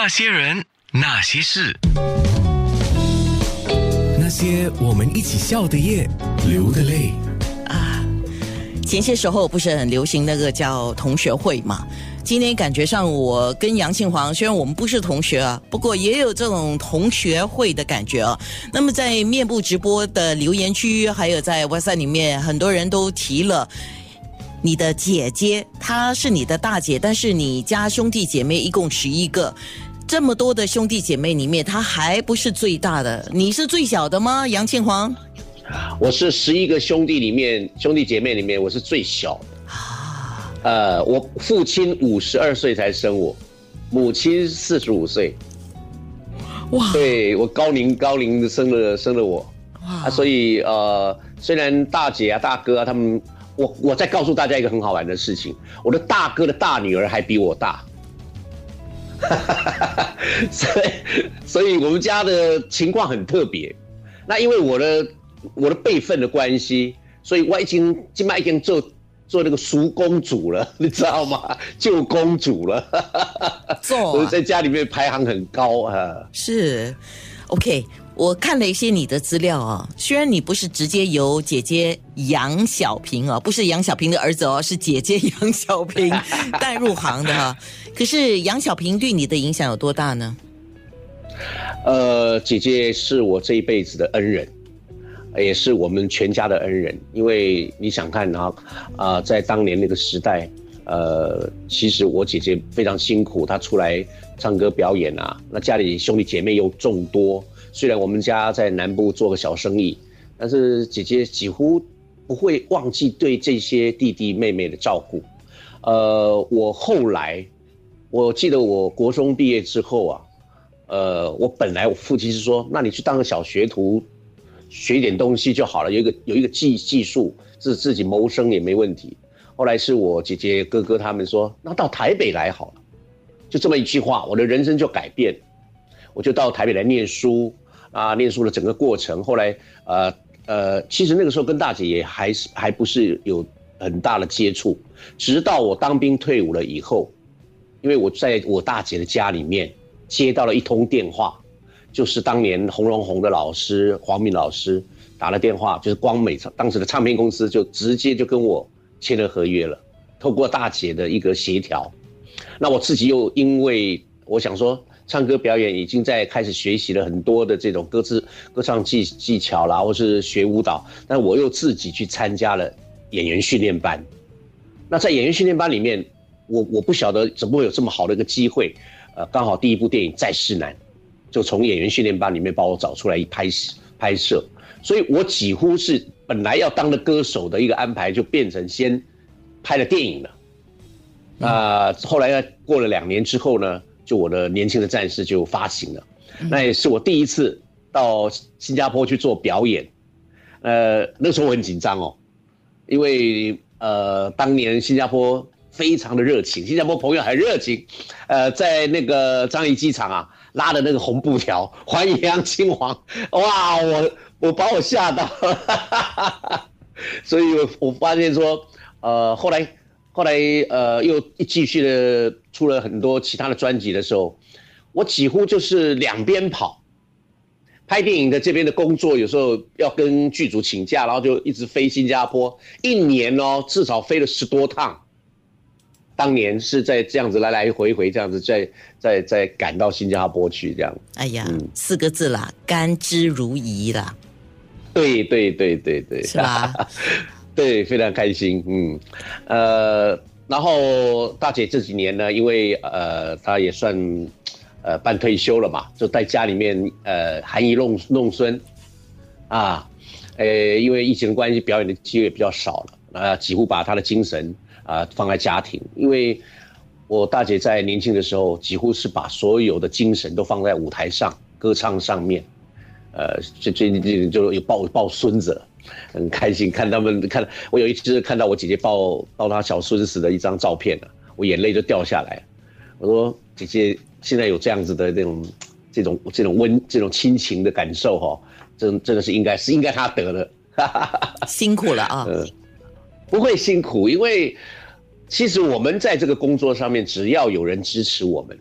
那些人，那些事，那些我们一起笑的夜，流的泪。啊前些时候不是很流行那个叫同学会嘛？今天感觉上我跟杨庆煌，虽然我们不是同学啊，不过也有这种同学会的感觉啊。那么在面部直播的留言区，还有在 WhatsApp 里面，很多人都提了你的姐姐，她是你的大姐，但是你家兄弟姐妹一共十一个，这么多的兄弟姐妹里面，他还不是最大的，你是最小的吗？杨庆煌？我是十一个兄弟里面，兄弟姐妹里面我是最小的。呃，我父亲五十二岁才生我，母亲四十五岁。哇！对我高龄高龄的生了生了我。哇！所以呃，虽然大姐啊大哥啊他们，我我再告诉大家一个很好玩的事情，我的大哥的大女儿还比我大。所以所以我们家的情况很特别。那因为我的。我的辈分的关系，所以我已经今麦已经做做那个叔公主了，你知道吗？救公主了，做在家里面排行很高啊。是，OK，我看了一些你的资料啊，虽然你不是直接由姐姐杨小平啊，不是杨小平的儿子哦，是姐姐杨小平 带入行的哈，可是杨小平对你的影响有多大呢？呃，姐姐是我这一辈子的恩人。也是我们全家的恩人，因为你想看啊，啊，在当年那个时代，呃，其实我姐姐非常辛苦，她出来唱歌表演啊，那家里兄弟姐妹又众多，虽然我们家在南部做个小生意，但是姐姐几乎不会忘记对这些弟弟妹妹的照顾。呃，我后来，我记得我国中毕业之后啊，呃，我本来我父亲是说，那你去当个小学徒。学一点东西就好了，有一个有一个技技术，自自己谋生也没问题。后来是我姐姐哥哥他们说，那到台北来好了，就这么一句话，我的人生就改变。我就到台北来念书啊，念书的整个过程，后来呃呃，其实那个时候跟大姐也还是还不是有很大的接触，直到我当兵退伍了以后，因为我在我大姐的家里面接到了一通电话。就是当年红荣红的老师黄敏老师打了电话，就是光美当时的唱片公司就直接就跟我签了合约了。透过大姐的一个协调，那我自己又因为我想说唱歌表演已经在开始学习了很多的这种歌词歌唱技技巧啦，或是学舞蹈，但我又自己去参加了演员训练班。那在演员训练班里面，我我不晓得怎么会有这么好的一个机会，呃，刚好第一部电影《在世难》。就从演员训练班里面把我找出来一拍拍摄，所以我几乎是本来要当的歌手的一个安排，就变成先拍了电影了。啊，后来呢，过了两年之后呢，就我的年轻的战士就发行了，那也是我第一次到新加坡去做表演。呃，那时候我很紧张哦，因为呃，当年新加坡非常的热情，新加坡朋友很热情，呃，在那个樟宜机场啊。拉的那个红布条，欢迎杨清煌，哇，我我把我吓到了，所以我我发现说，呃，后来后来呃又继续的出了很多其他的专辑的时候，我几乎就是两边跑，拍电影的这边的工作有时候要跟剧组请假，然后就一直飞新加坡，一年哦至少飞了十多趟。当年是在这样子来来回回这样子，在在在赶到新加坡去这样。哎呀，四个字啦，甘之如饴啦。对对对对对，是吧？对，非常开心。嗯，呃，然后大姐这几年呢，因为呃，她也算呃半退休了嘛，就在家里面呃含饴弄弄孙啊，呃，因为疫情的关系，表演的机会比较少了，啊，几乎把她的精神。啊，放在家庭，因为我大姐在年轻的时候，几乎是把所有的精神都放在舞台上歌唱上面，呃，最最近就有抱抱孙子，很开心看他们看，我有一次看到我姐姐抱抱她小孙子的一张照片我眼泪就掉下来。我说姐姐现在有这样子的那种这种这种温这种亲情的感受哈，真真的是应该是应该她得的，辛苦了啊，嗯不会辛苦，因为。其实我们在这个工作上面，只要有人支持我们，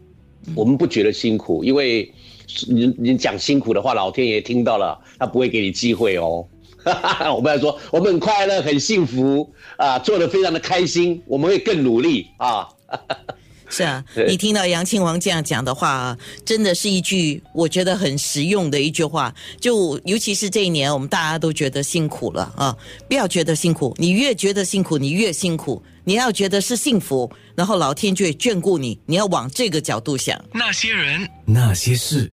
我们不觉得辛苦，因为你你讲辛苦的话，老天爷听到了，他不会给你机会哦。我们来说，我们很快乐，很幸福啊，做的非常的开心，我们会更努力啊。是啊，你听到杨庆王这样讲的话啊，真的是一句我觉得很实用的一句话。就尤其是这一年，我们大家都觉得辛苦了啊，不要觉得辛苦，你越觉得辛苦，你越辛苦。你要觉得是幸福，然后老天就会眷顾你。你要往这个角度想。那些人，那些事。